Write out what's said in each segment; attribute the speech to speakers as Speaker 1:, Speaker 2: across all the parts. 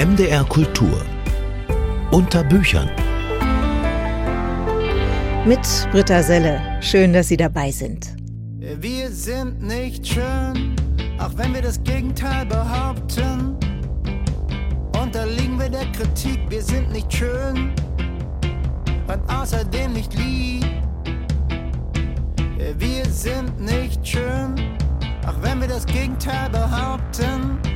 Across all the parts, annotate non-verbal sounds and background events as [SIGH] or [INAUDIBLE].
Speaker 1: MDR Kultur unter Büchern.
Speaker 2: Mit Britta Selle. Schön, dass Sie dabei sind.
Speaker 3: Wir sind nicht schön, auch wenn wir das Gegenteil behaupten. Unterliegen wir der Kritik, wir sind nicht schön und außerdem nicht lieb. Wir sind nicht schön, auch wenn wir das Gegenteil behaupten.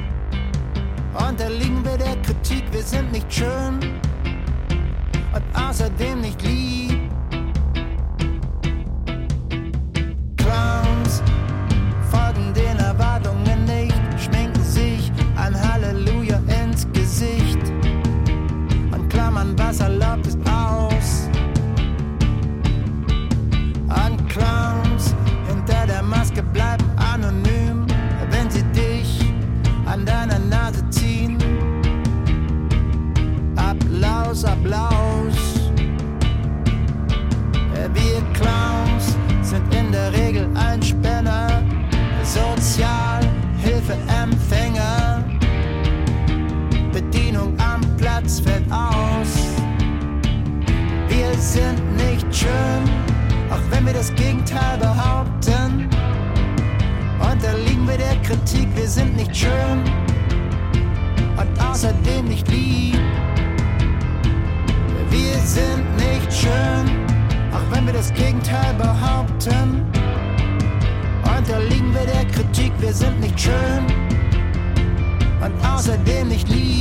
Speaker 3: Unterliegen wir der Kritik, wir sind nicht schön und außerdem nicht lieb. Sind nicht schön, auch wenn wir das Gegenteil behaupten. Unterliegen wir der Kritik, wir sind nicht schön und außerdem nicht lieb. Wir sind nicht schön, auch wenn wir das Gegenteil behaupten. Unterliegen wir der Kritik, wir sind nicht schön und außerdem nicht lieb.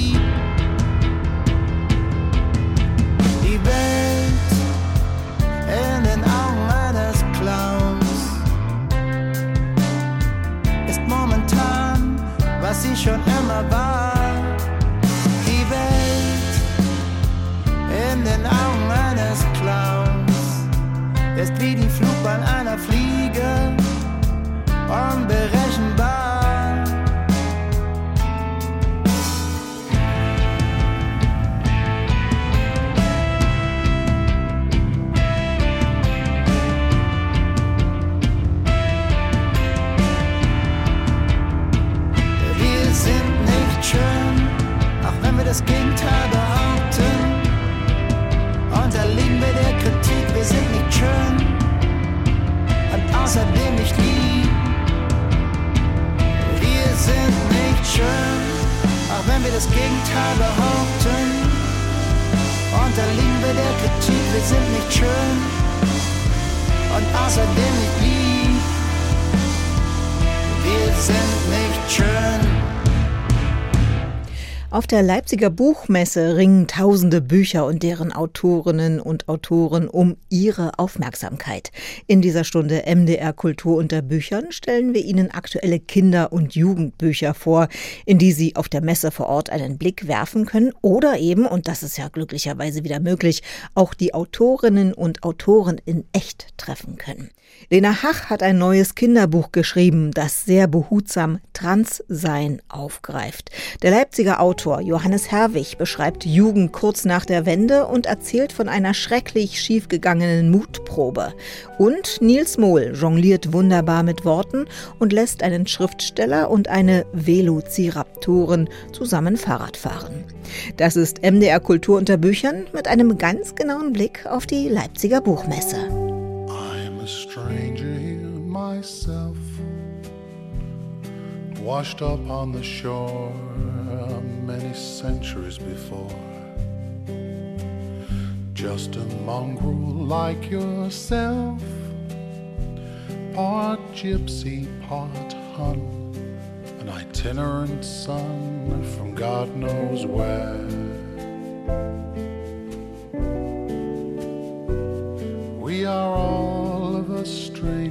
Speaker 3: Der
Speaker 2: Leipziger Buchmesse ringen tausende Bücher und deren Autorinnen und Autoren um ihre Aufmerksamkeit. In dieser Stunde MDR Kultur unter Büchern stellen wir Ihnen aktuelle Kinder- und Jugendbücher vor, in die Sie auf der Messe vor Ort einen Blick werfen können oder eben, und das ist ja glücklicherweise wieder möglich, auch die Autorinnen und Autoren in echt treffen können. Lena Hach hat ein neues Kinderbuch geschrieben, das sehr behutsam Transsein aufgreift. Der Leipziger Autor Johannes Herwig beschreibt Jugend kurz nach der Wende und erzählt von einer schrecklich schiefgegangenen Mutprobe. Und Nils Mohl jongliert wunderbar mit Worten und lässt einen Schriftsteller und eine Velociraptorin zusammen Fahrrad fahren. Das ist MDR Kultur unter Büchern mit einem ganz genauen Blick auf die Leipziger Buchmesse.
Speaker 4: I'm a stranger here myself, washed up on the shore many centuries before. Just a mongrel like yourself, part gypsy, part Hun, an itinerant son from God knows where. We are all of us strangers.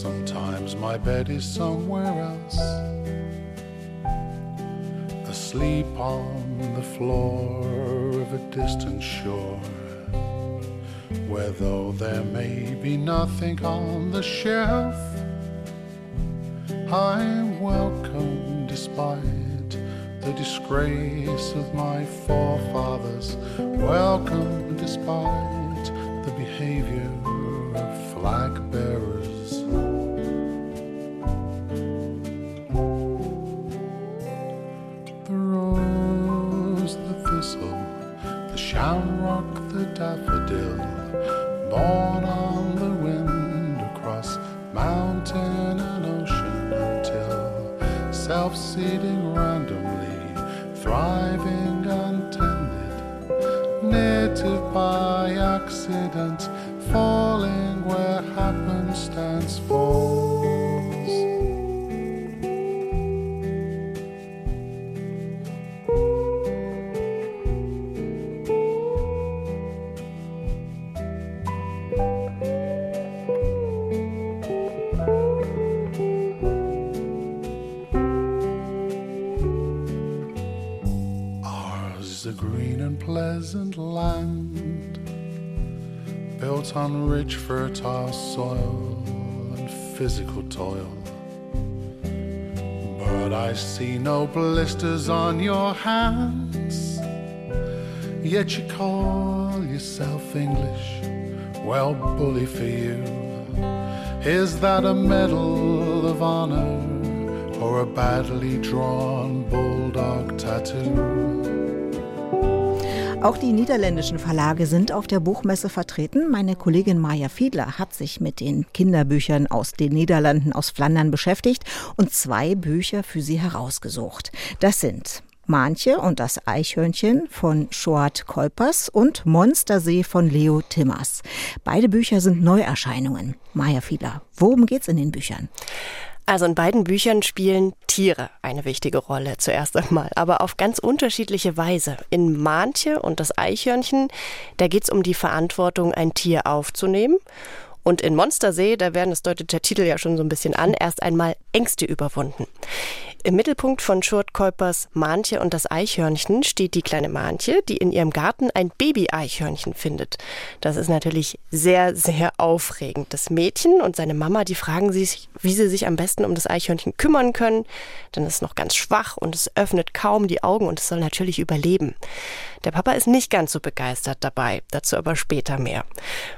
Speaker 4: Sometimes my bed is somewhere else, asleep on the floor of a distant shore, where though there may be nothing on the shelf, I'm welcome despite the disgrace of my forefathers. Welcome despite the behavior seated physical toil. But I see no blisters on your hands, yet you call yourself English. Well, bully for you. Is that a medal of honor or a badly drawn bulldog tattoo?
Speaker 2: Auch die niederländischen Verlage sind auf der Buchmesse vertreten. Meine Kollegin Maja Fiedler hat sich mit den Kinderbüchern aus den Niederlanden, aus Flandern beschäftigt und zwei Bücher für sie herausgesucht. Das sind Manche und das Eichhörnchen von Schoat Kolpers und Monstersee von Leo Timmers. Beide Bücher sind Neuerscheinungen. Maja Fiedler, worum geht's in den Büchern?
Speaker 5: Also in beiden Büchern spielen Tiere eine wichtige Rolle zuerst einmal, aber auf ganz unterschiedliche Weise. In Mantje und das Eichhörnchen, da geht es um die Verantwortung, ein Tier aufzunehmen. Und in Monstersee, da werden, das deutet der Titel ja schon so ein bisschen an, erst einmal Ängste überwunden. Im Mittelpunkt von Schurt Kuipers Mantje und das Eichhörnchen steht die kleine Mantje, die in ihrem Garten ein Baby-Eichhörnchen findet. Das ist natürlich sehr, sehr aufregend. Das Mädchen und seine Mama, die fragen sich, wie sie sich am besten um das Eichhörnchen kümmern können, denn es ist noch ganz schwach und es öffnet kaum die Augen und es soll natürlich überleben. Der Papa ist nicht ganz so begeistert dabei, dazu aber später mehr.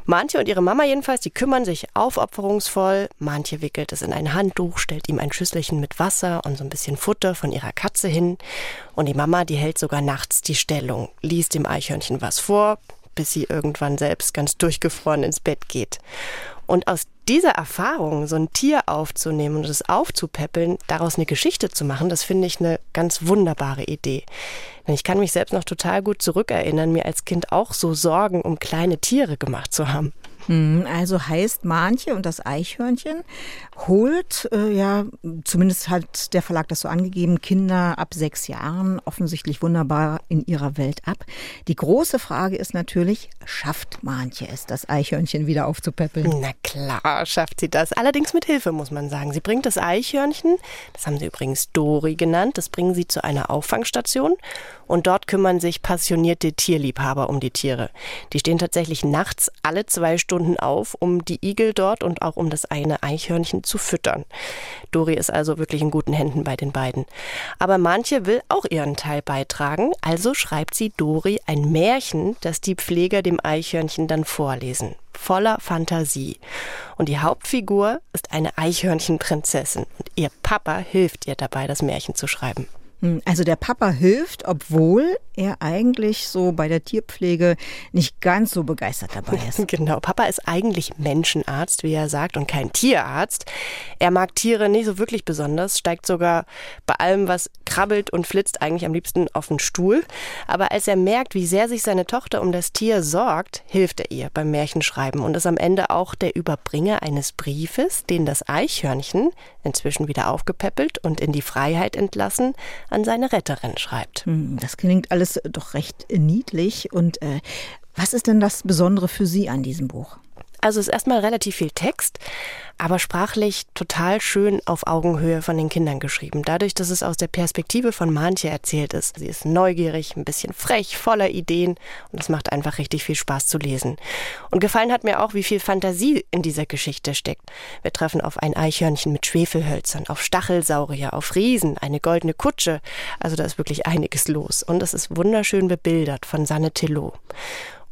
Speaker 5: Mantje und ihre Mama jedenfalls, die kümmern sich aufopferungsvoll. Mantje wickelt es in ein Handtuch, stellt ihm ein Schüsselchen mit Wasser und so ein bisschen Futter von ihrer Katze hin. Und die Mama, die hält sogar nachts die Stellung, liest dem Eichhörnchen was vor, bis sie irgendwann selbst ganz durchgefroren ins Bett geht. Und aus dieser Erfahrung, so ein Tier aufzunehmen und es aufzupäppeln, daraus eine Geschichte zu machen, das finde ich eine ganz wunderbare Idee. Denn ich kann mich selbst noch total gut zurückerinnern, mir als Kind auch so Sorgen um kleine Tiere gemacht zu haben.
Speaker 2: Hm, also heißt Manche und das Eichhörnchen holt, äh, ja, zumindest hat der Verlag das so angegeben, Kinder ab sechs Jahren offensichtlich wunderbar in ihrer Welt ab. Die große Frage ist natürlich, schafft Manche es, das Eichhörnchen wieder aufzupäppeln?
Speaker 5: Na klar, schafft sie das. Allerdings mit Hilfe, muss man sagen. Sie bringt das Eichhörnchen, das haben sie übrigens Dori genannt, das bringen sie zu einer Auffangstation und dort kümmern sich passionierte Tierliebhaber um die Tiere. Die stehen tatsächlich nachts alle zwei Stunden auf, um die Igel dort und auch um das eine Eichhörnchen zu füttern. Dori ist also wirklich in guten Händen bei den beiden. Aber manche will auch ihren Teil beitragen, also schreibt sie Dori ein Märchen, das die Pfleger dem Eichhörnchen dann vorlesen voller Fantasie. Und die Hauptfigur ist eine Eichhörnchenprinzessin und ihr Papa hilft ihr dabei, das Märchen zu schreiben.
Speaker 2: Hm, also der Papa hilft, obwohl er eigentlich so bei der Tierpflege nicht ganz so begeistert dabei [LAUGHS] ist.
Speaker 5: Genau, Papa ist eigentlich Menschenarzt, wie er sagt, und kein Tierarzt. Er mag Tiere nicht so wirklich besonders, steigt sogar bei allem, was krabbelt und flitzt, eigentlich am liebsten auf den Stuhl. Aber als er merkt, wie sehr sich seine Tochter um das Tier sorgt, hilft er ihr beim Märchenschreiben und ist am Ende auch der Überbringer eines Briefes, den das Eichhörnchen, inzwischen wieder aufgepäppelt und in die Freiheit entlassen, an seine Retterin schreibt.
Speaker 2: Hm, das klingt alles doch recht niedlich. Und äh, was ist denn das Besondere für Sie an diesem Buch?
Speaker 5: Also es ist erstmal relativ viel Text, aber sprachlich total schön auf Augenhöhe von den Kindern geschrieben. Dadurch, dass es aus der Perspektive von Mantje erzählt ist. Sie ist neugierig, ein bisschen frech, voller Ideen und es macht einfach richtig viel Spaß zu lesen. Und gefallen hat mir auch, wie viel Fantasie in dieser Geschichte steckt. Wir treffen auf ein Eichhörnchen mit Schwefelhölzern, auf Stachelsaurier, auf Riesen, eine goldene Kutsche. Also da ist wirklich einiges los. Und es ist wunderschön bebildert von Sanne Tillot.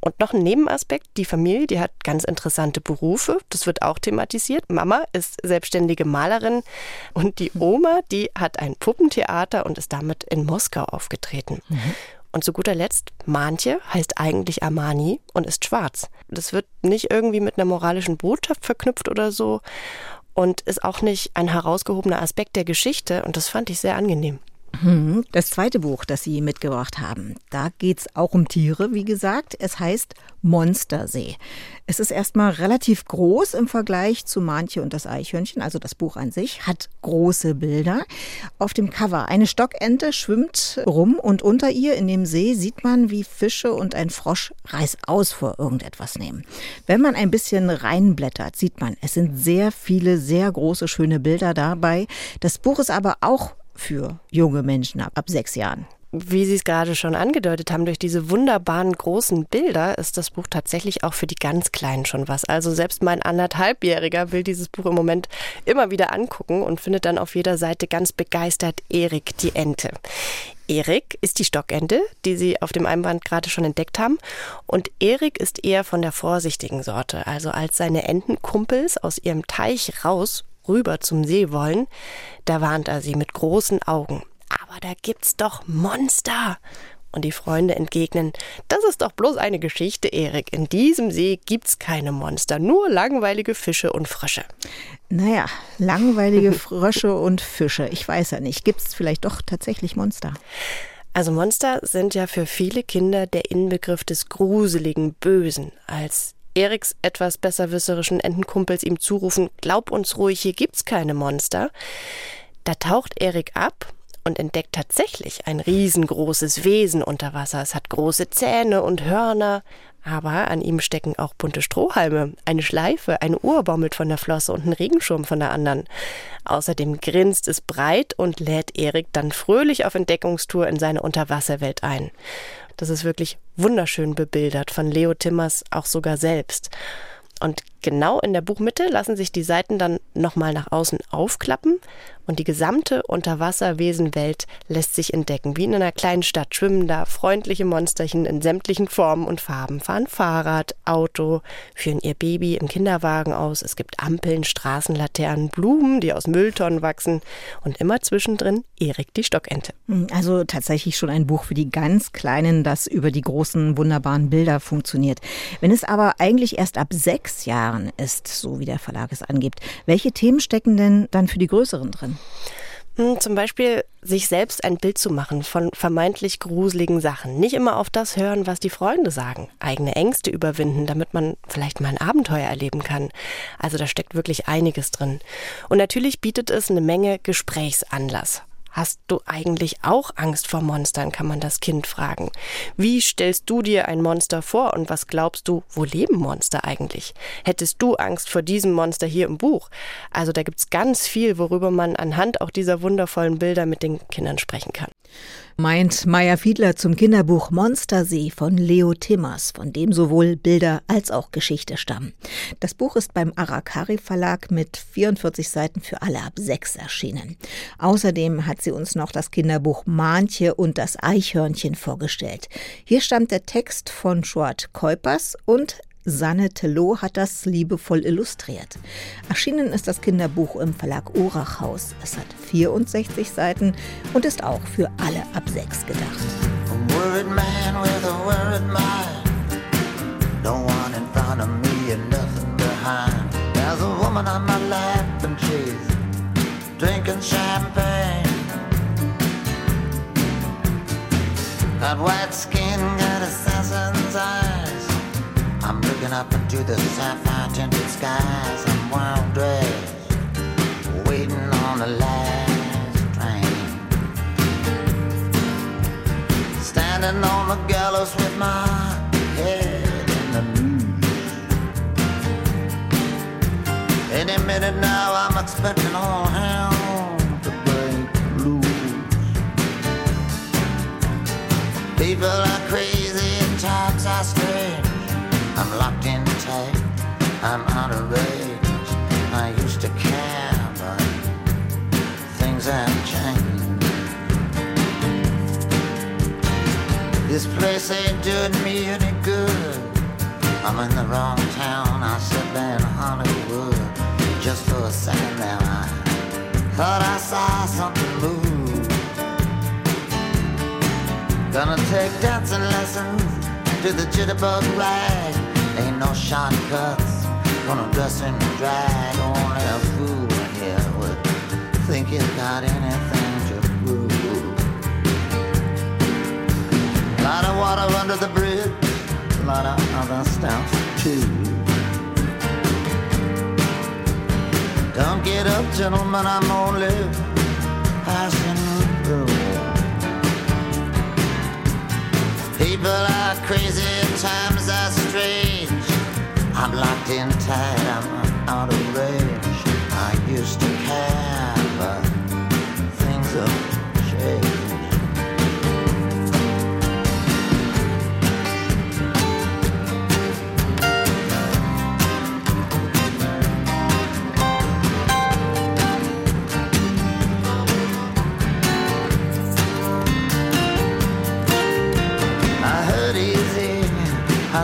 Speaker 5: Und noch ein Nebenaspekt, die Familie, die hat ganz interessante Berufe. Das wird auch thematisiert. Mama ist selbstständige Malerin und die Oma, die hat ein Puppentheater und ist damit in Moskau aufgetreten. Mhm. Und zu guter Letzt, Mantje heißt eigentlich Armani und ist schwarz. Das wird nicht irgendwie mit einer moralischen Botschaft verknüpft oder so und ist auch nicht ein herausgehobener Aspekt der Geschichte und das fand ich sehr angenehm.
Speaker 2: Hm, das zweite Buch, das Sie mitgebracht haben, da geht es auch um Tiere, wie gesagt. Es heißt Monstersee. Es ist erstmal relativ groß im Vergleich zu Manche und das Eichhörnchen, also das Buch an sich, hat große Bilder. Auf dem Cover eine Stockente schwimmt rum und unter ihr in dem See sieht man, wie Fische und ein Frosch reißaus vor irgendetwas nehmen. Wenn man ein bisschen reinblättert, sieht man, es sind sehr viele, sehr große, schöne Bilder dabei. Das Buch ist aber auch für junge Menschen ab, ab sechs Jahren.
Speaker 5: Wie Sie es gerade schon angedeutet haben, durch diese wunderbaren großen Bilder ist das Buch tatsächlich auch für die ganz Kleinen schon was. Also selbst mein anderthalbjähriger will dieses Buch im Moment immer wieder angucken und findet dann auf jeder Seite ganz begeistert Erik die Ente. Erik ist die Stockente, die Sie auf dem Einband gerade schon entdeckt haben. Und Erik ist eher von der vorsichtigen Sorte. Also als seine Entenkumpels aus ihrem Teich raus rüber zum See wollen, da warnt er sie mit großen Augen. Aber da gibt's doch Monster. Und die Freunde entgegnen, das ist doch bloß eine Geschichte, Erik. In diesem See gibt's keine Monster, nur langweilige Fische und Frösche.
Speaker 2: Naja, langweilige [LAUGHS] Frösche und Fische. Ich weiß ja nicht. Gibt's vielleicht doch tatsächlich Monster?
Speaker 5: Also Monster sind ja für viele Kinder der Inbegriff des gruseligen, bösen. Als Eriks etwas besserwisserischen Entenkumpels ihm zurufen, glaub uns ruhig, hier gibt's keine Monster. Da taucht Erik ab und entdeckt tatsächlich ein riesengroßes Wesen unter Wasser. Es hat große Zähne und Hörner, aber an ihm stecken auch bunte Strohhalme, eine Schleife, eine Uhr baumelt von der Flosse und ein Regenschirm von der anderen. Außerdem grinst es breit und lädt Erik dann fröhlich auf Entdeckungstour in seine Unterwasserwelt ein. Das ist wirklich wunderschön bebildert von Leo Timmers auch sogar selbst. Und genau in der Buchmitte lassen sich die Seiten dann nochmal nach außen aufklappen und die gesamte Unterwasserwesenwelt lässt sich entdecken. Wie in einer kleinen Stadt schwimmen da freundliche Monsterchen in sämtlichen Formen und Farben, fahren Fahrrad, Auto, führen ihr Baby im Kinderwagen aus. Es gibt Ampeln, Straßenlaternen, Blumen, die aus Mülltonnen wachsen und immer zwischendrin Erik die Stockente.
Speaker 2: Hm, also tatsächlich schon ein Buch für die ganz Kleinen, das über die großen, wunderbaren Bilder funktioniert. Wenn es aber eigentlich erst ab sechs Jahren ist, so wie der Verlag es angibt, welche Themen stecken denn dann für die Größeren drin?
Speaker 5: Hm, zum Beispiel sich selbst ein Bild zu machen von vermeintlich gruseligen Sachen. Nicht immer auf das hören, was die Freunde sagen. Eigene Ängste überwinden, damit man vielleicht mal ein Abenteuer erleben kann. Also da steckt wirklich einiges drin. Und natürlich bietet es eine Menge Gesprächsanlass. Hast du eigentlich auch Angst vor Monstern, kann man das Kind fragen. Wie stellst du dir ein Monster vor und was glaubst du, wo leben Monster eigentlich? Hättest du Angst vor diesem Monster hier im Buch? Also da gibt's ganz viel, worüber man anhand auch dieser wundervollen Bilder mit den Kindern sprechen kann
Speaker 2: meint Maya Fiedler zum Kinderbuch Monstersee von Leo Timmers, von dem sowohl Bilder als auch Geschichte stammen. Das Buch ist beim Arakari Verlag mit 44 Seiten für alle ab sechs erschienen. Außerdem hat sie uns noch das Kinderbuch Mantje und das Eichhörnchen vorgestellt. Hier stammt der Text von Schwart Keupers und Sanne Tello hat das liebevoll illustriert. Erschienen ist das Kinderbuch im Verlag Urachhaus. Es hat 64 Seiten und ist auch für alle ab sechs gedacht. Got white skin, got assassin's eyes. Looking up into the sapphire tinted skies. I'm wild dressed, waiting on the last train. Standing on the gallows with my head in the noose. Any minute now, I'm expecting all hell to break loose. People are crazy locked in tight, I'm out of range. I used to care, but things have changed. This place ain't doing me any good. I'm in the wrong town, I should be in Hollywood. Just for a second there, I thought I saw something move.
Speaker 6: Gonna take dancing lessons to the jitterbug ride. Ain't no shortcuts. Gonna dress in drag. Only a fool here would think he's got anything to prove. Lot of water under the bridge. Lot of other stuff too. Don't get up, gentlemen. I'm only passing through. People are crazy, times are strange. I'm locked in tight, I'm out of range. I used to care, but things have changed.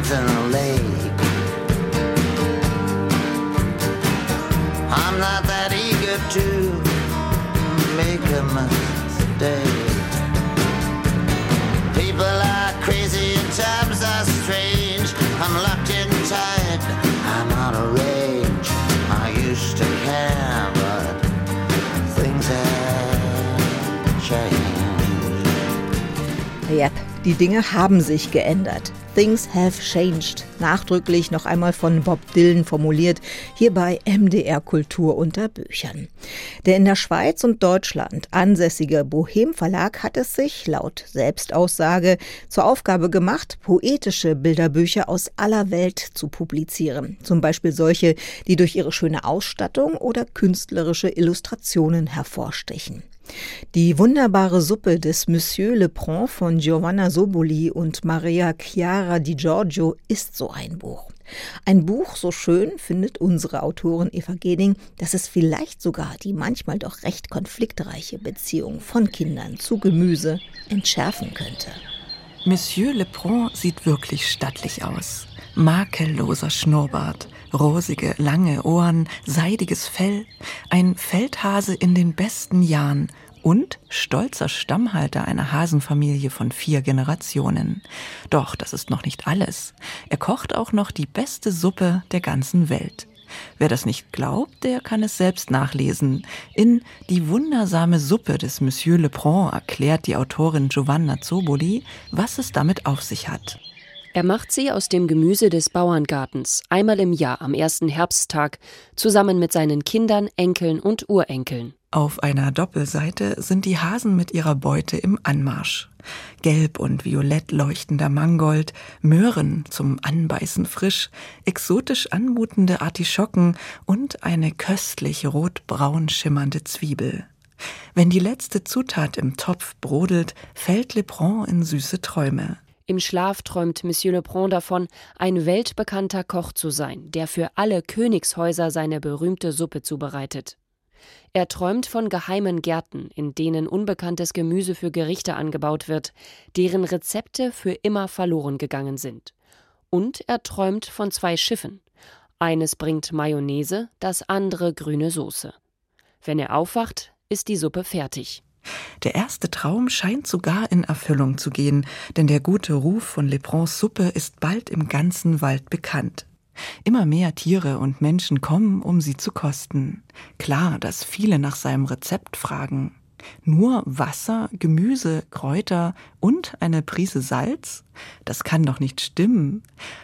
Speaker 6: the lake. I'm not that eager to make a mistake.
Speaker 2: Die Dinge haben sich geändert. Things have changed. Nachdrücklich noch einmal von Bob Dylan formuliert, hier bei MDR Kultur unter Büchern. Der in der Schweiz und Deutschland ansässige Bohem Verlag hat es sich, laut Selbstaussage, zur Aufgabe gemacht, poetische Bilderbücher aus aller Welt zu publizieren. Zum Beispiel solche, die durch ihre schöne Ausstattung oder künstlerische Illustrationen hervorstechen. Die wunderbare Suppe des Monsieur Leprand von Giovanna Soboli und Maria Chiara Di Giorgio ist so ein Buch. Ein Buch so schön findet unsere Autorin Eva Geding, dass es vielleicht sogar die manchmal doch recht konfliktreiche Beziehung von Kindern zu Gemüse entschärfen könnte.
Speaker 7: Monsieur Leprand sieht wirklich stattlich aus. Makelloser Schnurrbart, rosige, lange Ohren, seidiges Fell, ein Feldhase in den besten Jahren und stolzer Stammhalter einer Hasenfamilie von vier Generationen. Doch das ist noch nicht alles. Er kocht auch noch die beste Suppe der ganzen Welt. Wer das nicht glaubt, der kann es selbst nachlesen. In Die wundersame Suppe des Monsieur Leprand erklärt die Autorin Giovanna Zoboli, was es damit auf sich hat.
Speaker 8: Er macht sie aus dem Gemüse des Bauerngartens einmal im Jahr am ersten Herbsttag zusammen mit seinen Kindern, Enkeln und Urenkeln.
Speaker 7: Auf einer Doppelseite sind die Hasen mit ihrer Beute im Anmarsch. Gelb und violett leuchtender Mangold, Möhren zum Anbeißen frisch, exotisch anmutende Artischocken und eine köstlich rotbraun schimmernde Zwiebel. Wenn die letzte Zutat im Topf brodelt, fällt Lebrun in süße Träume.
Speaker 8: Im Schlaf träumt Monsieur Lebrun davon, ein weltbekannter Koch zu sein, der für alle Königshäuser seine berühmte Suppe zubereitet. Er träumt von geheimen Gärten, in denen unbekanntes Gemüse für Gerichte angebaut wird, deren Rezepte für immer verloren gegangen sind. Und er träumt von zwei Schiffen. Eines bringt Mayonnaise, das andere grüne Soße. Wenn er aufwacht, ist die Suppe fertig.
Speaker 7: Der erste Traum scheint sogar in Erfüllung zu gehen, denn der gute Ruf von Lebrons Suppe ist bald im ganzen Wald bekannt. Immer mehr Tiere und Menschen kommen, um sie zu kosten. Klar, dass viele nach seinem Rezept fragen. Nur Wasser, Gemüse, Kräuter und eine Prise Salz? Das kann doch nicht stimmen.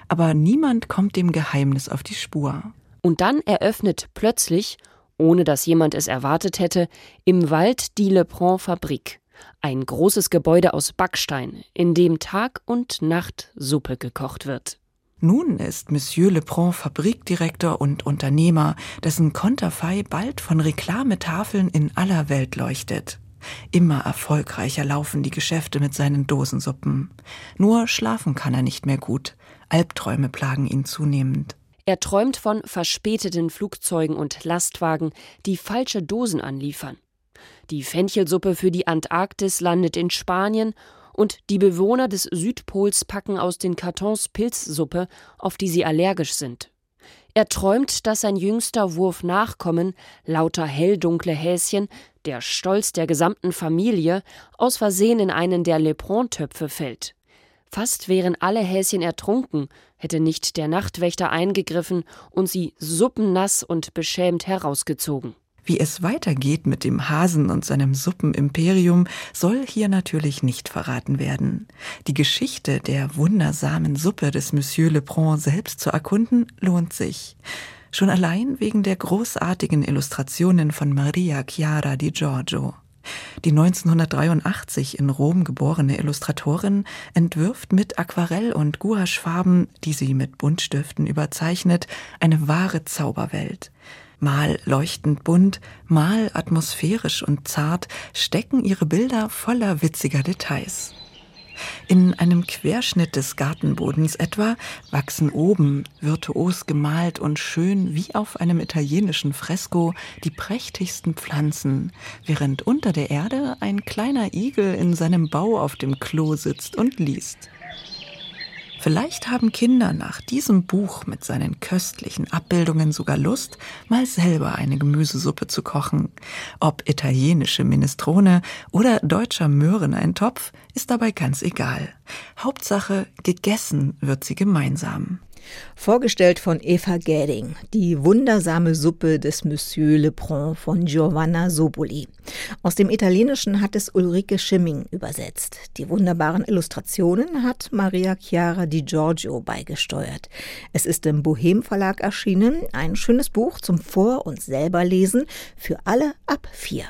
Speaker 7: Aber niemand kommt dem Geheimnis auf die Spur.
Speaker 8: Und dann eröffnet plötzlich ohne dass jemand es erwartet hätte, im Wald die Leprand Fabrik, ein großes Gebäude aus Backstein, in dem Tag und Nacht Suppe gekocht wird.
Speaker 7: Nun ist Monsieur Leprand Fabrikdirektor und Unternehmer, dessen Konterfei bald von Reklametafeln in aller Welt leuchtet. Immer erfolgreicher laufen die Geschäfte mit seinen Dosensuppen. Nur schlafen kann er nicht mehr gut. Albträume plagen ihn zunehmend.
Speaker 8: Er träumt von verspäteten Flugzeugen und Lastwagen, die falsche Dosen anliefern. Die Fenchelsuppe für die Antarktis landet in Spanien und die Bewohner des Südpols packen aus den Kartons Pilzsuppe, auf die sie allergisch sind. Er träumt, dass sein jüngster Wurf Nachkommen, lauter helldunkle Häschen, der Stolz der gesamten Familie, aus Versehen in einen der Lepron-Töpfe fällt. Fast wären alle Häschen ertrunken, hätte nicht der Nachtwächter eingegriffen und sie suppennass und beschämt herausgezogen.
Speaker 7: Wie es weitergeht mit dem Hasen und seinem Suppenimperium, soll hier natürlich nicht verraten werden. Die Geschichte der wundersamen Suppe des Monsieur Lebrun selbst zu erkunden, lohnt sich. Schon allein wegen der großartigen Illustrationen von Maria Chiara di Giorgio. Die 1983 in Rom geborene Illustratorin entwirft mit Aquarell- und Gouachefarben, die sie mit Buntstiften überzeichnet, eine wahre Zauberwelt mal leuchtend bunt, mal atmosphärisch und zart, stecken ihre Bilder voller witziger Details. In einem Querschnitt des Gartenbodens etwa wachsen oben, virtuos gemalt und schön wie auf einem italienischen Fresko, die prächtigsten Pflanzen, während unter der Erde ein kleiner Igel in seinem Bau auf dem Klo sitzt und liest. Vielleicht haben Kinder nach diesem Buch mit seinen köstlichen Abbildungen sogar Lust, mal selber eine Gemüsesuppe zu kochen. Ob italienische Minestrone oder deutscher Möhreneintopf ist dabei ganz egal. Hauptsache, gegessen wird sie gemeinsam.
Speaker 2: Vorgestellt von Eva Gäding, die wundersame Suppe des Monsieur Lebrun von Giovanna Soboli. Aus dem Italienischen hat es Ulrike Schimming übersetzt. Die wunderbaren Illustrationen hat Maria Chiara Di Giorgio beigesteuert. Es ist im Bohem Verlag erschienen, ein schönes Buch zum Vor- und Selberlesen für alle ab vier.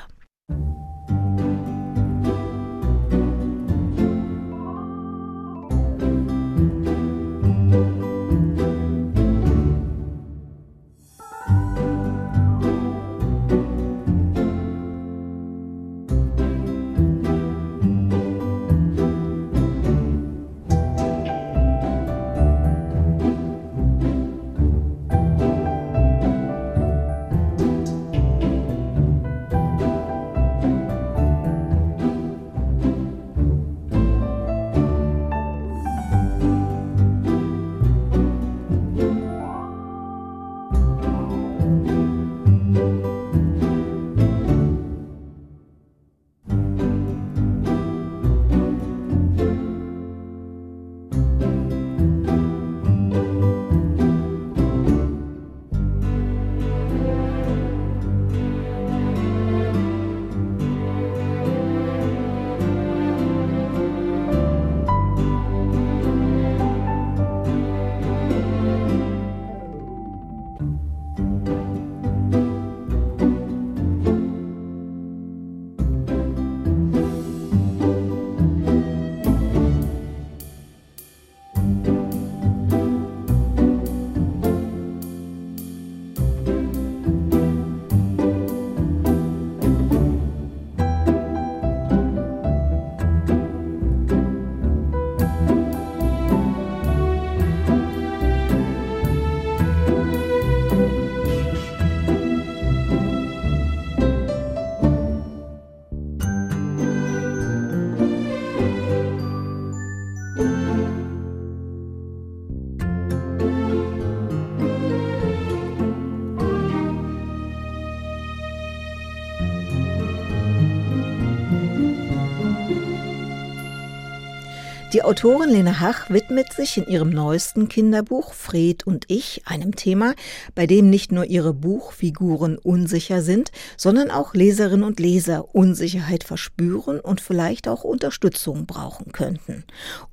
Speaker 2: Die Autorin Lena Hach widmet sich in ihrem neuesten Kinderbuch Fred und ich einem Thema, bei dem nicht nur ihre Buchfiguren unsicher sind, sondern auch Leserinnen und Leser Unsicherheit verspüren und vielleicht auch Unterstützung brauchen könnten.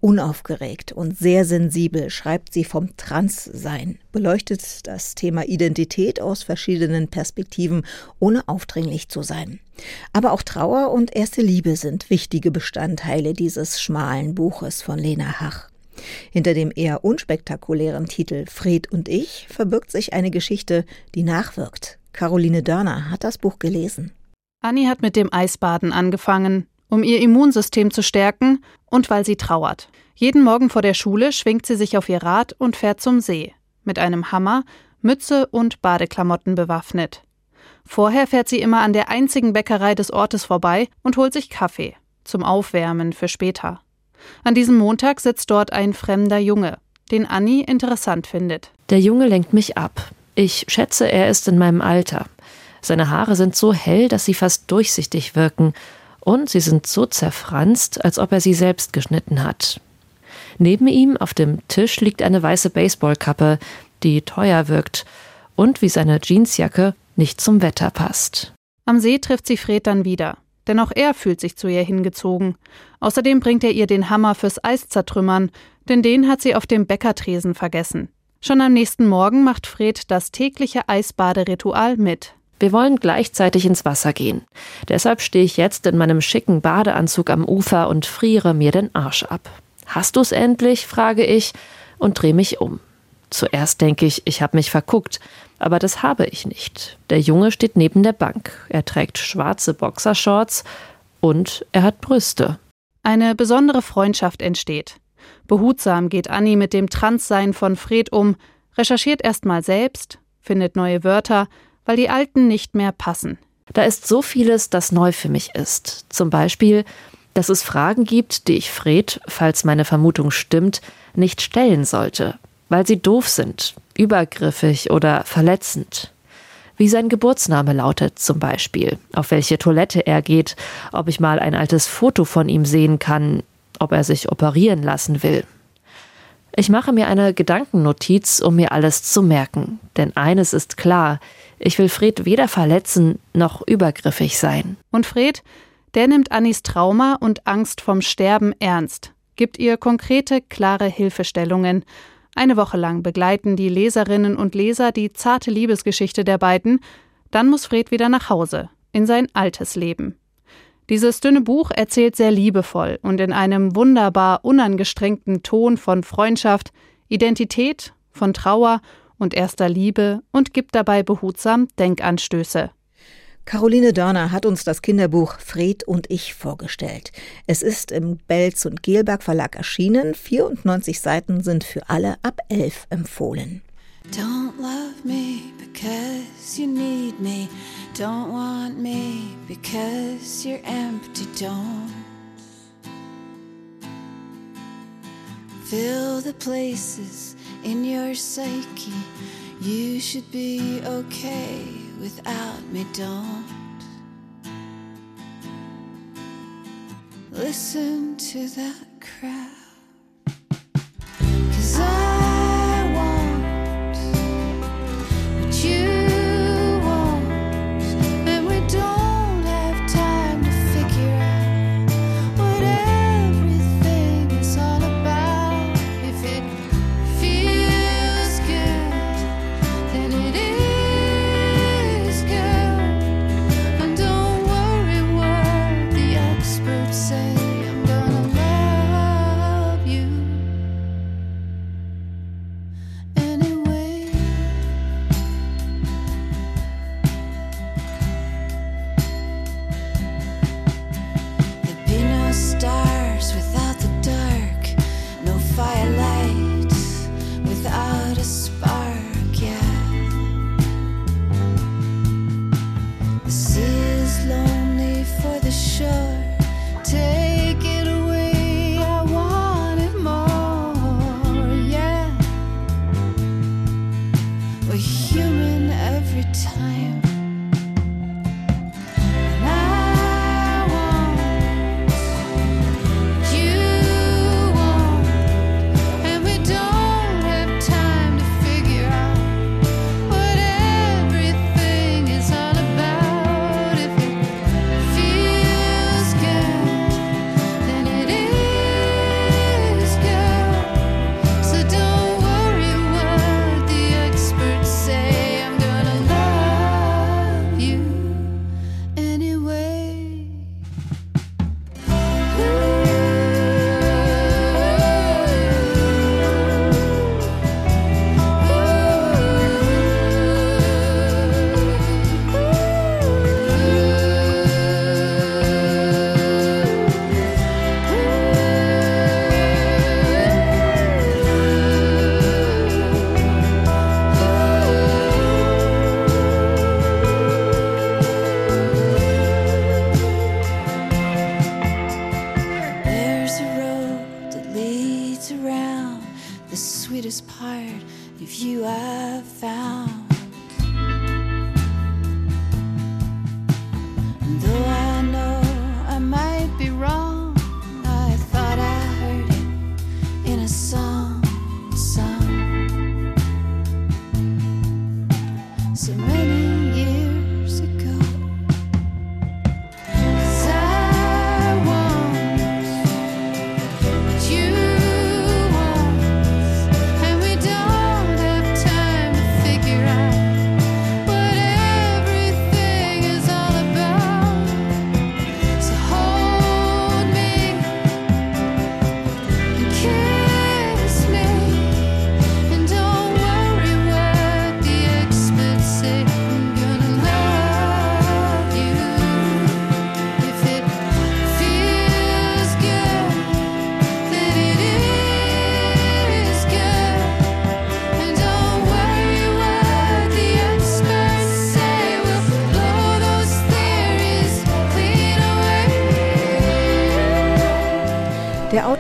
Speaker 2: Unaufgeregt und sehr sensibel schreibt sie vom Transsein, beleuchtet das Thema Identität aus verschiedenen Perspektiven, ohne aufdringlich zu sein. Aber auch Trauer und erste Liebe sind wichtige Bestandteile dieses schmalen Buches von Lena Hach. Hinter dem eher unspektakulären Titel Fred und ich verbirgt sich eine Geschichte, die nachwirkt. Caroline Dörner hat das Buch gelesen.
Speaker 9: Annie hat mit dem Eisbaden angefangen, um ihr Immunsystem zu stärken und weil sie trauert. Jeden Morgen vor der Schule schwingt sie sich auf ihr Rad und fährt zum See, mit einem Hammer, Mütze und Badeklamotten bewaffnet. Vorher fährt sie immer an der einzigen Bäckerei des Ortes vorbei und holt sich Kaffee zum Aufwärmen für später. An diesem Montag sitzt dort ein fremder Junge, den Annie interessant findet.
Speaker 10: Der Junge lenkt mich ab. Ich schätze, er ist in meinem Alter. Seine Haare sind so hell, dass sie fast durchsichtig wirken, und sie sind so zerfranst, als ob er sie selbst geschnitten hat. Neben ihm auf dem Tisch liegt eine weiße Baseballkappe, die teuer wirkt und wie seine Jeansjacke nicht zum Wetter passt.
Speaker 9: Am See trifft sie Fred dann wieder, denn auch er fühlt sich zu ihr hingezogen. Außerdem bringt er ihr den Hammer fürs Eis zertrümmern, denn den hat sie auf dem Bäckertresen vergessen. Schon am nächsten Morgen macht Fred das tägliche Eisbaderitual mit.
Speaker 10: Wir wollen gleichzeitig ins Wasser gehen. Deshalb stehe ich jetzt in meinem schicken Badeanzug am Ufer und friere mir den Arsch ab. Hast du's endlich? frage ich und drehe mich um. Zuerst denke ich, ich habe mich verguckt, aber das habe ich nicht. Der Junge steht neben der Bank. Er trägt schwarze Boxershorts und er hat Brüste.
Speaker 9: Eine besondere Freundschaft entsteht. Behutsam geht Annie mit dem Transsein von Fred um, recherchiert erstmal selbst, findet neue Wörter, weil die alten nicht mehr passen.
Speaker 10: Da ist so vieles, das neu für mich ist. Zum Beispiel, dass es Fragen gibt, die ich Fred, falls meine Vermutung stimmt, nicht stellen sollte, weil sie doof sind, übergriffig oder verletzend. Wie sein Geburtsname lautet zum Beispiel, auf welche Toilette er geht, ob ich mal ein altes Foto von ihm sehen kann, ob er sich operieren lassen will. Ich mache mir eine Gedankennotiz, um mir alles zu merken, denn eines ist klar, ich will Fred weder verletzen noch übergriffig sein.
Speaker 9: Und Fred, der nimmt Annis Trauma und Angst vom Sterben ernst, gibt ihr konkrete, klare Hilfestellungen. Eine Woche lang begleiten die Leserinnen und Leser die zarte Liebesgeschichte der beiden, dann muss Fred wieder nach Hause, in sein altes Leben. Dieses dünne Buch erzählt sehr liebevoll und in einem wunderbar unangestrengten Ton von Freundschaft, Identität, von Trauer und erster Liebe und gibt dabei behutsam Denkanstöße.
Speaker 2: Caroline Dörner hat uns das Kinderbuch Fred und ich vorgestellt. Es ist im Belz und Gelberg Verlag erschienen. 94 Seiten sind für alle ab 11 empfohlen.
Speaker 11: Don't love me because you need me. Don't want me because you're empty. Don't fill the places in your psyche. You should be okay without me, don't. Listen to that crowd.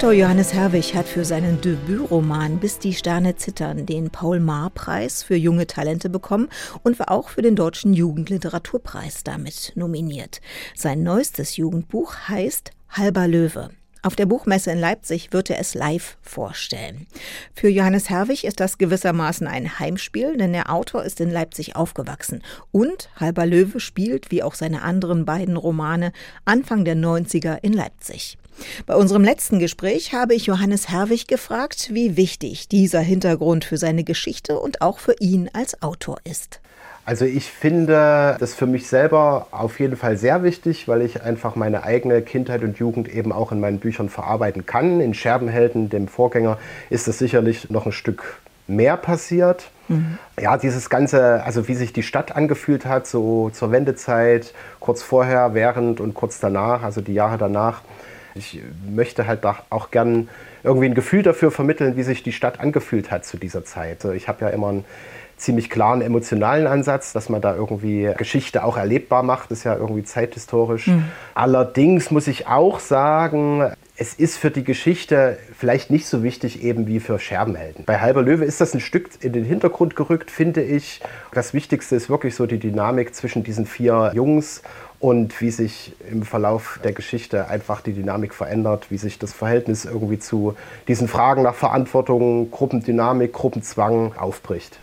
Speaker 2: Autor Johannes Herwig hat für seinen Debütroman Bis die Sterne zittern den Paul-Maar-Preis für junge Talente bekommen und war auch für den Deutschen Jugendliteraturpreis damit nominiert. Sein neuestes Jugendbuch heißt Halber Löwe. Auf der Buchmesse in Leipzig wird er es live vorstellen. Für Johannes Herwig ist das gewissermaßen ein Heimspiel, denn der Autor ist in Leipzig aufgewachsen. Und Halber Löwe spielt, wie auch seine anderen beiden Romane, Anfang der 90er in Leipzig. Bei unserem letzten Gespräch habe ich Johannes Herwig gefragt, wie wichtig dieser Hintergrund für seine Geschichte und auch für ihn als Autor ist.
Speaker 12: Also ich finde das für mich selber auf jeden Fall sehr wichtig, weil ich einfach meine eigene Kindheit und Jugend eben auch in meinen Büchern verarbeiten kann. In Scherbenhelden, dem Vorgänger, ist das sicherlich noch ein Stück mehr passiert. Mhm. Ja, dieses Ganze, also wie sich die Stadt angefühlt hat, so zur Wendezeit, kurz vorher, während und kurz danach, also die Jahre danach. Ich möchte halt auch gern irgendwie ein Gefühl dafür vermitteln, wie sich die Stadt angefühlt hat zu dieser Zeit. Ich habe ja immer ein ziemlich klaren emotionalen Ansatz, dass man da irgendwie Geschichte auch erlebbar macht, das ist ja irgendwie zeithistorisch. Mhm. Allerdings muss ich auch sagen, es ist für die Geschichte vielleicht nicht so wichtig eben wie für Scherbenhelden. Bei Halber Löwe ist das ein Stück in den Hintergrund gerückt, finde ich. Das Wichtigste ist wirklich so die Dynamik zwischen diesen vier Jungs und wie sich im Verlauf der Geschichte einfach die Dynamik verändert, wie sich das Verhältnis irgendwie zu diesen Fragen nach Verantwortung, Gruppendynamik, Gruppenzwang aufbricht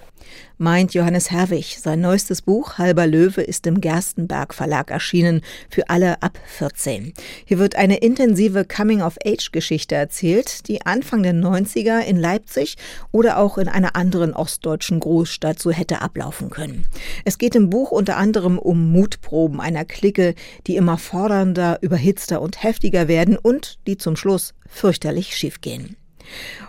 Speaker 2: meint Johannes Herwig. Sein neuestes Buch Halber Löwe ist im Gerstenberg Verlag erschienen für alle ab 14. Hier wird eine intensive Coming-of-Age-Geschichte erzählt, die Anfang der 90er in Leipzig oder auch in einer anderen ostdeutschen Großstadt so hätte ablaufen können. Es geht im Buch unter anderem um Mutproben einer Clique, die immer fordernder, überhitzter und heftiger werden und die zum Schluss fürchterlich schiefgehen.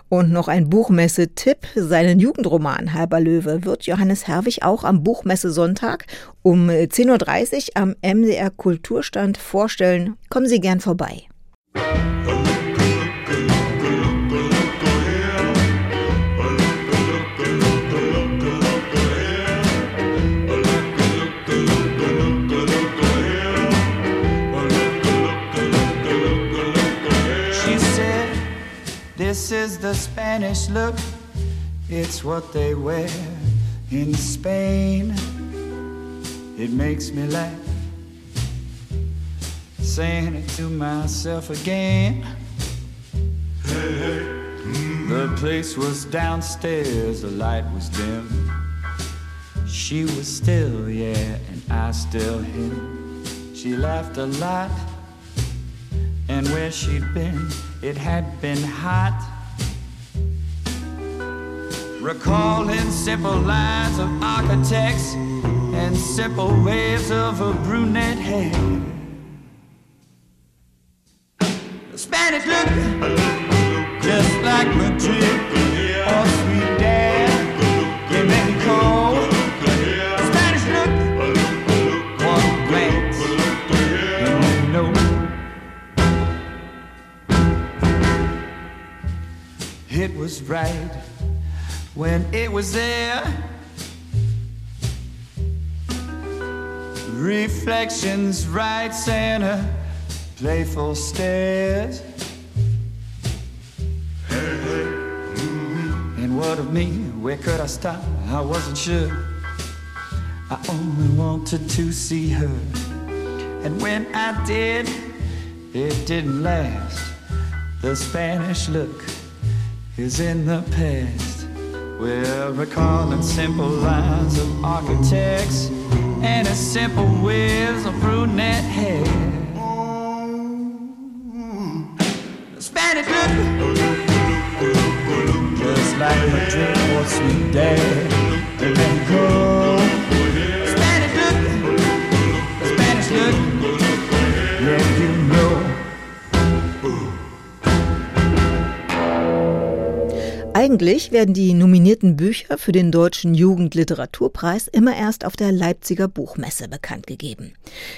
Speaker 2: Und noch ein Buchmesse-Tipp. Seinen Jugendroman Halber Löwe wird Johannes Herwig auch am Buchmesse-Sonntag um 10.30 Uhr am MDR Kulturstand vorstellen. Kommen Sie gern vorbei.
Speaker 13: This is the Spanish look, it's what they wear in Spain. It makes me laugh, saying it to myself again. Hey, hey. Mm-hmm. The place was downstairs, the light was dim. She was still, yeah, and I still him. She laughed a lot, and where she'd been it had been hot. Recalling simple lines of architects and simple waves of her brunette hair. Spanish look just like Madrid. Was right when it was there. Reflections right center, playful stares. Hey hey, And what of me? Where could I stop? I wasn't sure. I only wanted to see her. And when I did, it didn't last. The Spanish look is in the past. We're recalling simple lines of architects and a simple whiz of brunette hair. Spanish look, just like dream or sweet day. Let go.
Speaker 2: Eigentlich werden die nominierten Bücher für den Deutschen Jugendliteraturpreis immer erst auf der Leipziger Buchmesse bekannt gegeben.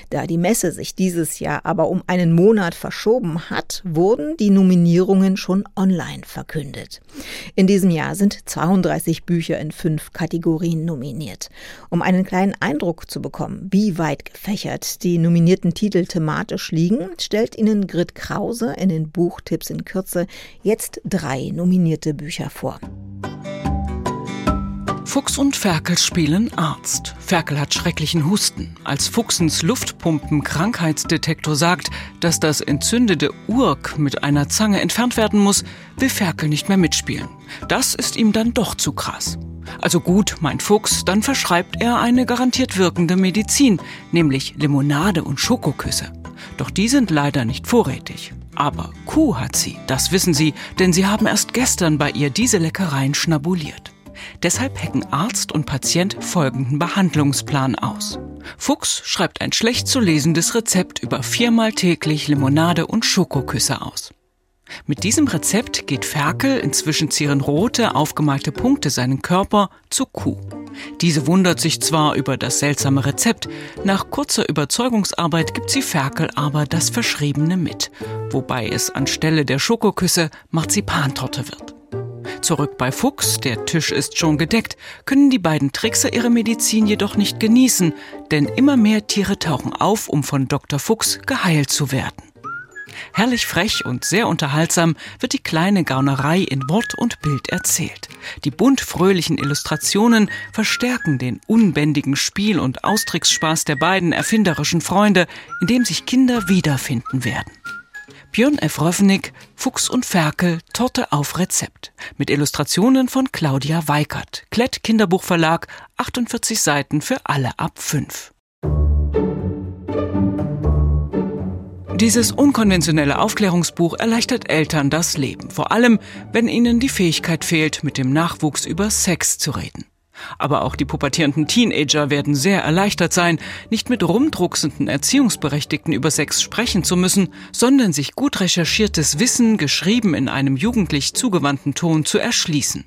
Speaker 2: Da die Messe sich dieses Jahr aber um einen Monat verschoben hat, wurden die Nominierungen schon online verkündet. In diesem Jahr sind 32 Bücher in fünf Kategorien nominiert. Um einen kleinen Eindruck zu bekommen, wie weit gefächert die nominierten Titel thematisch liegen, stellt Ihnen Grit Krause in den Buchtipps in Kürze jetzt drei nominierte Bücher vor.
Speaker 14: Fuchs und Ferkel spielen Arzt. Ferkel hat schrecklichen Husten. Als Fuchsens Luftpumpen-Krankheitsdetektor sagt, dass das entzündete Urk mit einer Zange entfernt werden muss, will Ferkel nicht mehr mitspielen. Das ist ihm dann doch zu krass. Also gut, mein Fuchs, dann verschreibt er eine garantiert wirkende Medizin, nämlich Limonade und Schokoküsse. Doch die sind leider nicht vorrätig. Aber Kuh hat sie, das wissen Sie, denn Sie haben erst gestern bei ihr diese Leckereien schnabuliert. Deshalb hacken Arzt und Patient folgenden Behandlungsplan aus. Fuchs schreibt ein schlecht zu lesendes Rezept über viermal täglich Limonade und Schokoküsse aus. Mit diesem Rezept geht Ferkel, inzwischen zieren rote, aufgemalte Punkte seinen Körper, zu Kuh. Diese wundert sich zwar über das seltsame Rezept, nach kurzer Überzeugungsarbeit gibt sie Ferkel aber das Verschriebene mit, wobei es anstelle der Schokoküsse Marzipantorte wird. Zurück bei Fuchs, der Tisch ist schon gedeckt, können die beiden Trickser ihre Medizin jedoch nicht genießen, denn immer mehr Tiere tauchen auf, um von Dr. Fuchs geheilt zu werden. Herrlich frech und sehr unterhaltsam wird die kleine Gaunerei in Wort und Bild erzählt. Die bunt fröhlichen Illustrationen verstärken den unbändigen Spiel- und Austricksspaß der beiden erfinderischen Freunde, in dem sich Kinder wiederfinden werden. Björn F. Röffnig, Fuchs und Ferkel, Torte auf Rezept. Mit Illustrationen von Claudia Weikert. Klett Kinderbuchverlag, 48 Seiten für alle ab 5. Dieses unkonventionelle Aufklärungsbuch erleichtert Eltern das Leben, vor allem wenn ihnen die Fähigkeit fehlt, mit dem Nachwuchs über Sex zu reden. Aber auch die pubertierenden Teenager werden sehr erleichtert sein, nicht mit rumdrucksenden Erziehungsberechtigten über Sex sprechen zu müssen, sondern sich gut recherchiertes Wissen, geschrieben in einem jugendlich zugewandten Ton, zu erschließen.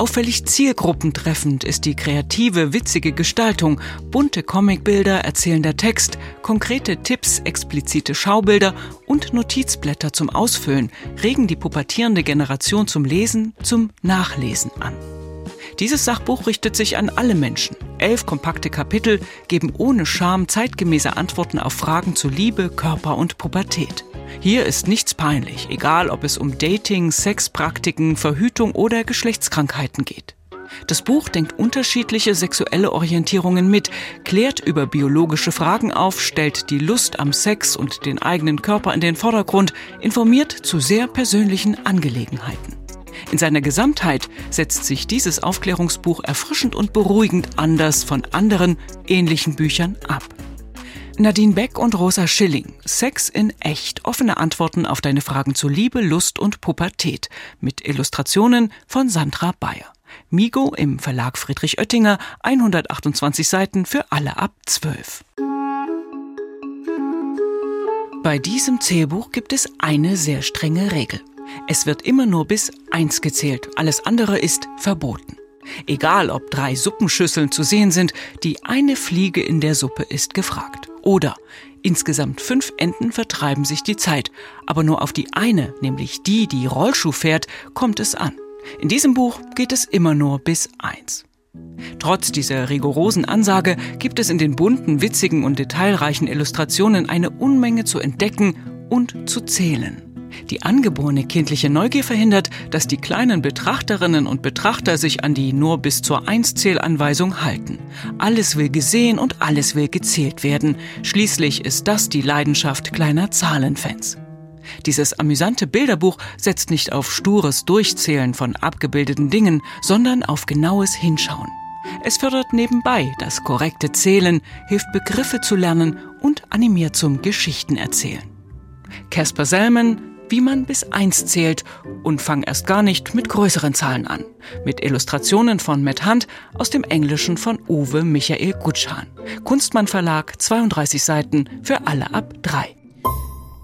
Speaker 14: Auffällig zielgruppentreffend ist die kreative, witzige Gestaltung, bunte Comicbilder, erzählender Text, konkrete Tipps, explizite Schaubilder und Notizblätter zum Ausfüllen regen die pubertierende Generation zum Lesen, zum Nachlesen an. Dieses Sachbuch richtet sich an alle Menschen. Elf kompakte Kapitel geben ohne Scham zeitgemäße Antworten auf Fragen zu Liebe, Körper und Pubertät. Hier ist nichts peinlich, egal ob es um Dating, Sexpraktiken, Verhütung oder Geschlechtskrankheiten geht. Das Buch denkt unterschiedliche sexuelle Orientierungen mit, klärt über biologische Fragen auf, stellt die Lust am Sex und den eigenen Körper in den Vordergrund, informiert zu sehr persönlichen Angelegenheiten. In seiner Gesamtheit setzt sich dieses Aufklärungsbuch erfrischend und beruhigend anders von anderen ähnlichen Büchern ab. Nadine Beck und Rosa Schilling. Sex in echt. Offene Antworten auf deine Fragen zu Liebe, Lust und Pubertät. Mit Illustrationen von Sandra Bayer. Migo im Verlag Friedrich Oettinger. 128 Seiten für alle ab 12. Bei diesem Zählbuch gibt es eine sehr strenge Regel. Es wird immer nur bis eins gezählt. Alles andere ist verboten. Egal, ob drei Suppenschüsseln zu sehen sind, die eine Fliege in der Suppe ist gefragt. Oder insgesamt fünf Enten vertreiben sich die Zeit, aber nur auf die eine, nämlich die, die Rollschuh fährt, kommt es an. In diesem Buch geht es immer nur bis eins. Trotz dieser rigorosen Ansage gibt es in den bunten, witzigen und detailreichen Illustrationen eine Unmenge zu entdecken und zu zählen. Die angeborene kindliche Neugier verhindert, dass die kleinen Betrachterinnen und Betrachter sich an die nur bis zur Einszählanweisung halten. Alles will gesehen und alles will gezählt werden. Schließlich ist das die Leidenschaft kleiner Zahlenfans. Dieses amüsante Bilderbuch setzt nicht auf stures Durchzählen von abgebildeten Dingen, sondern auf genaues Hinschauen. Es fördert nebenbei das korrekte Zählen, hilft Begriffe zu lernen und animiert zum Geschichtenerzählen. Casper Selman, wie man bis eins zählt und fang erst gar nicht mit größeren Zahlen an. Mit Illustrationen von Matt Hunt aus dem Englischen von Uwe Michael Gutschan. Kunstmann Verlag, 32 Seiten für alle ab drei.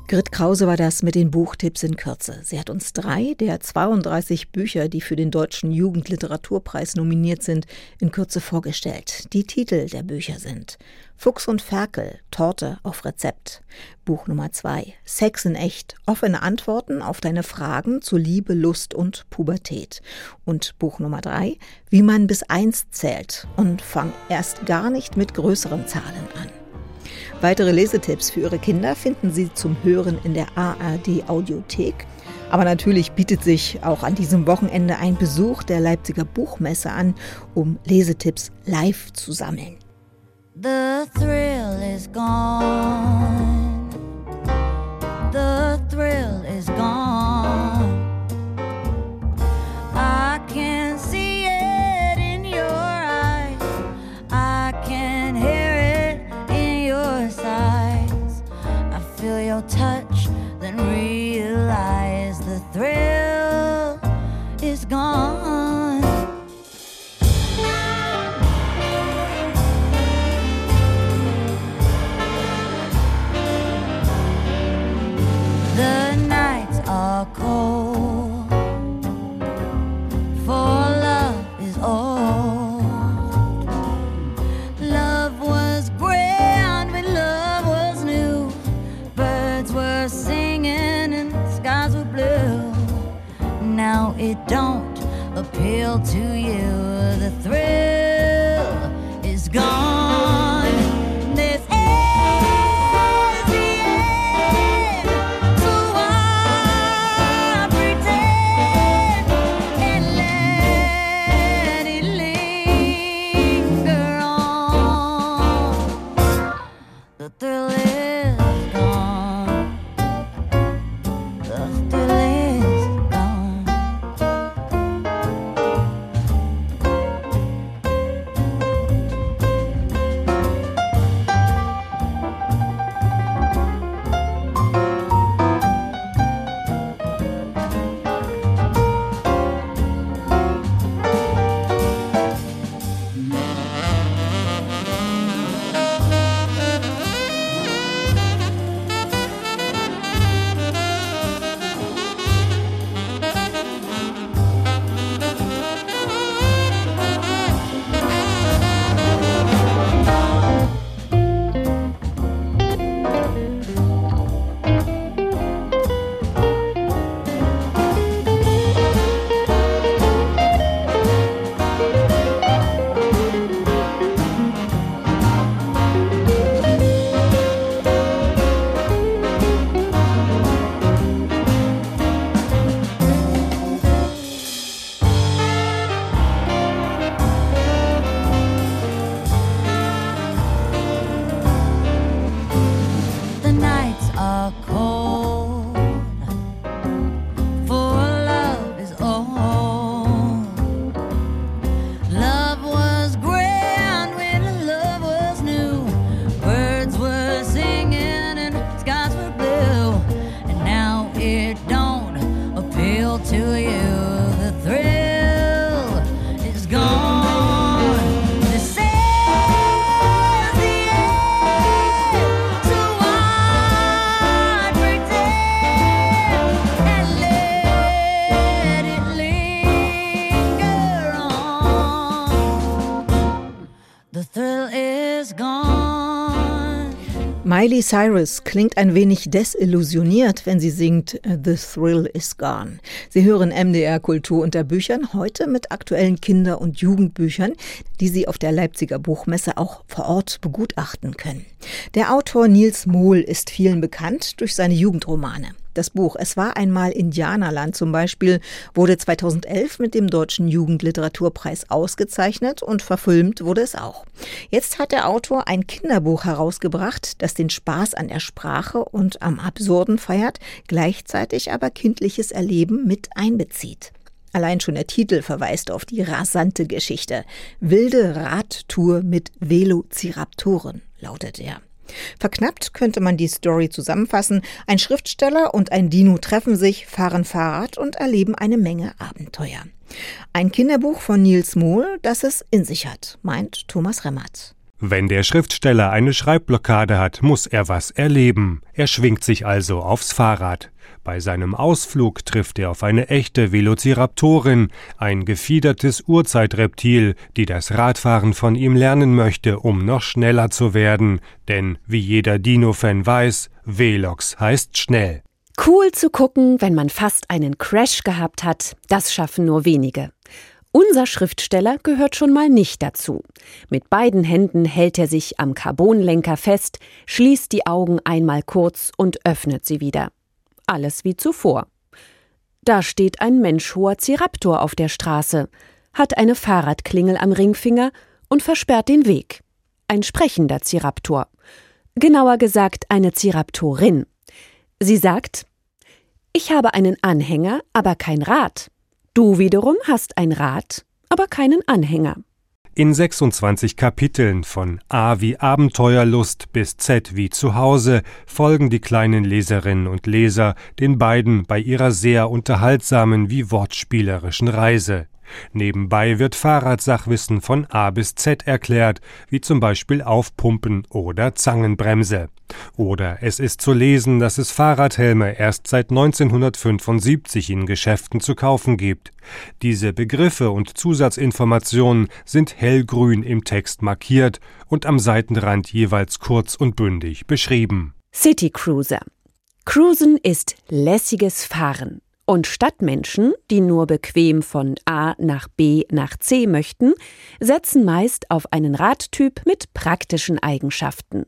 Speaker 2: Grit Krause war das mit den Buchtipps in Kürze. Sie hat uns drei der 32 Bücher, die für den Deutschen Jugendliteraturpreis nominiert sind, in Kürze vorgestellt. Die Titel der Bücher sind Fuchs und Ferkel, Torte auf Rezept. Buch Nummer zwei, Sex in echt, offene Antworten auf deine Fragen zu Liebe, Lust und Pubertät. Und Buch Nummer drei, Wie man bis eins zählt und fang erst gar nicht mit größeren Zahlen an. Weitere Lesetipps für Ihre Kinder finden Sie zum Hören in der ARD Audiothek. Aber natürlich bietet sich auch an diesem Wochenende ein Besuch der Leipziger Buchmesse an, um Lesetipps live zu sammeln. The thrill is gone. The thrill is gone. I can your touch, then realize the thrill is gone. Miley Cyrus klingt ein wenig desillusioniert, wenn sie singt The Thrill is Gone. Sie hören MDR Kultur unter Büchern heute mit aktuellen Kinder- und Jugendbüchern, die Sie auf der Leipziger Buchmesse auch vor Ort begutachten können. Der Autor Nils Mohl ist vielen bekannt durch seine Jugendromane. Das Buch Es war einmal Indianerland zum Beispiel wurde 2011 mit dem Deutschen Jugendliteraturpreis ausgezeichnet und verfilmt wurde es auch. Jetzt hat der Autor ein Kinderbuch herausgebracht, das den Spaß an der Sprache und am Absurden feiert, gleichzeitig aber kindliches Erleben mit einbezieht. Allein schon der Titel verweist auf die rasante Geschichte. Wilde Radtour mit Velociraptoren lautet er. Verknappt könnte man die Story zusammenfassen. Ein Schriftsteller und ein Dino treffen sich, fahren Fahrrad und erleben eine Menge Abenteuer. Ein Kinderbuch von Nils Mohl, das es in sich hat, meint Thomas Remmert.
Speaker 15: Wenn der Schriftsteller eine Schreibblockade hat, muss er was erleben. Er schwingt sich also aufs Fahrrad. Bei seinem Ausflug trifft er auf eine echte Velociraptorin, ein gefiedertes Urzeitreptil, die das Radfahren von ihm lernen möchte, um noch schneller zu werden. Denn, wie jeder Dino-Fan weiß, Velox heißt schnell.
Speaker 16: Cool zu gucken, wenn man fast einen Crash gehabt hat, das schaffen nur wenige. Unser Schriftsteller gehört schon mal nicht dazu. Mit beiden Händen hält er sich am Carbonlenker fest, schließt die Augen einmal kurz und öffnet sie wieder. Alles wie zuvor. Da steht ein menschhoher Ziraptor auf der Straße, hat eine Fahrradklingel am Ringfinger und versperrt den Weg. Ein sprechender Ziraptor. Genauer gesagt eine Ziraptorin. Sie sagt, ich habe einen Anhänger, aber kein Rad. Du wiederum hast ein Rad, aber keinen Anhänger.
Speaker 15: In 26 Kapiteln von A wie Abenteuerlust bis Z wie Zuhause folgen die kleinen Leserinnen und Leser den beiden bei ihrer sehr unterhaltsamen wie wortspielerischen Reise. Nebenbei wird Fahrradsachwissen von A bis Z erklärt, wie zum Beispiel Aufpumpen oder Zangenbremse. Oder es ist zu lesen, dass es Fahrradhelme erst seit 1975 in Geschäften zu kaufen gibt. Diese Begriffe und Zusatzinformationen sind hellgrün im Text markiert und am Seitenrand jeweils kurz und bündig beschrieben.
Speaker 16: City Cruiser. Cruisen ist lässiges Fahren. Und Stadtmenschen, die nur bequem von A nach B nach C möchten, setzen meist auf einen Radtyp mit praktischen Eigenschaften.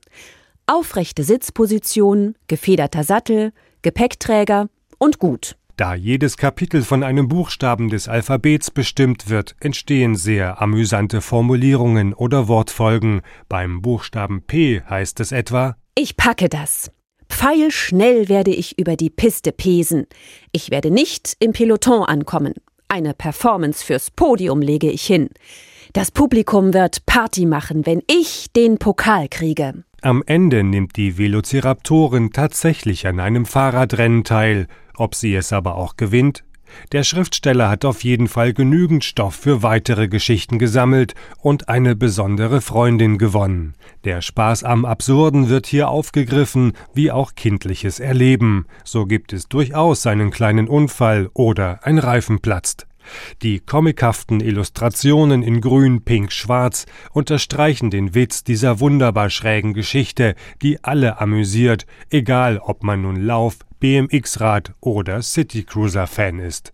Speaker 16: Aufrechte Sitzposition, gefederter Sattel, Gepäckträger und gut.
Speaker 15: Da jedes Kapitel von einem Buchstaben des Alphabets bestimmt wird, entstehen sehr amüsante Formulierungen oder Wortfolgen. Beim Buchstaben P heißt es etwa
Speaker 16: Ich packe das. Pfeilschnell werde ich über die Piste pesen. Ich werde nicht im Peloton ankommen. Eine Performance fürs Podium lege ich hin. Das Publikum wird Party machen, wenn ich den Pokal kriege.
Speaker 15: Am Ende nimmt die Velociraptorin tatsächlich an einem Fahrradrennen teil. Ob sie es aber auch gewinnt, der Schriftsteller hat auf jeden Fall genügend Stoff für weitere Geschichten gesammelt und eine besondere Freundin gewonnen. Der Spaß am Absurden wird hier aufgegriffen, wie auch kindliches Erleben. So gibt es durchaus einen kleinen Unfall oder ein Reifen platzt. Die comichaften Illustrationen in Grün, Pink, Schwarz unterstreichen den Witz dieser wunderbar schrägen Geschichte, die alle amüsiert, egal ob man nun Lauf, BMX-Rad oder Citycruiser-Fan ist.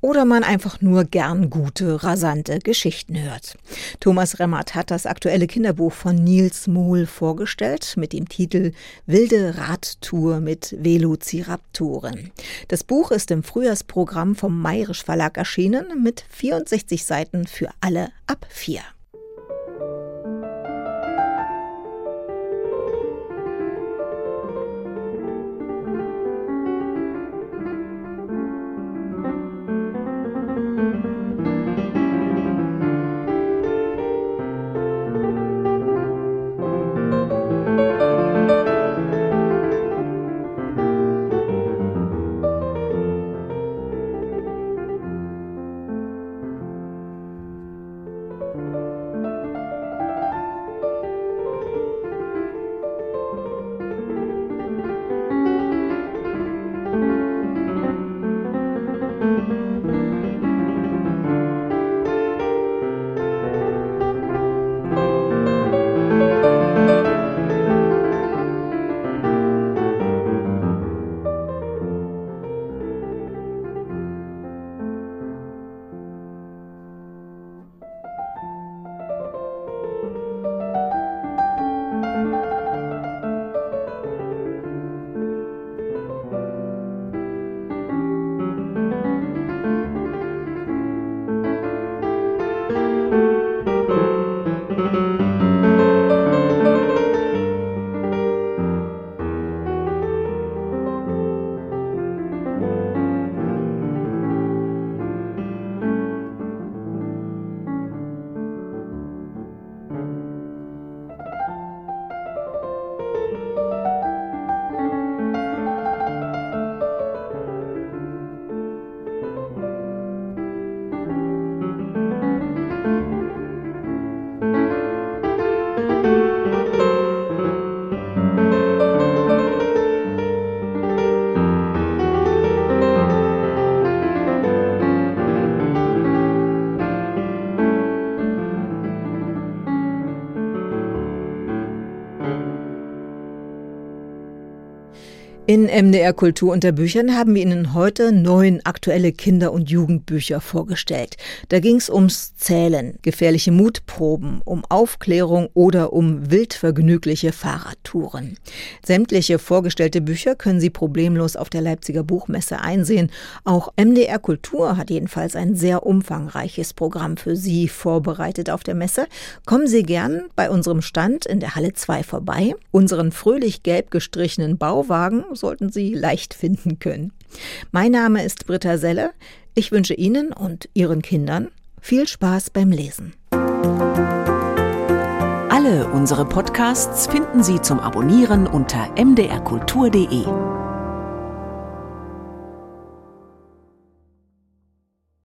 Speaker 2: Oder man einfach nur gern gute, rasante Geschichten hört. Thomas Remmert hat das aktuelle Kinderbuch von Nils Mohl vorgestellt mit dem Titel Wilde Radtour mit Velociraptoren. Das Buch ist im Frühjahrsprogramm vom Mayrisch Verlag erschienen mit 64 Seiten für alle ab vier. In MDR Kultur unter Büchern haben wir Ihnen heute neun aktuelle Kinder- und Jugendbücher vorgestellt. Da ging es ums Zählen, gefährliche Mutproben, um Aufklärung oder um wildvergnügliche Fahrradtouren. Sämtliche vorgestellte Bücher können Sie problemlos auf der Leipziger Buchmesse einsehen. Auch MDR Kultur hat jedenfalls ein sehr umfangreiches Programm für Sie vorbereitet auf der Messe. Kommen Sie gern bei unserem Stand in der Halle 2 vorbei. Unseren fröhlich gelb gestrichenen Bauwagen sollten Sie leicht finden können. Mein Name ist Britta Selle. Ich wünsche Ihnen und Ihren Kindern viel Spaß beim Lesen.
Speaker 1: Alle unsere Podcasts finden Sie zum Abonnieren unter mdrkultur.de.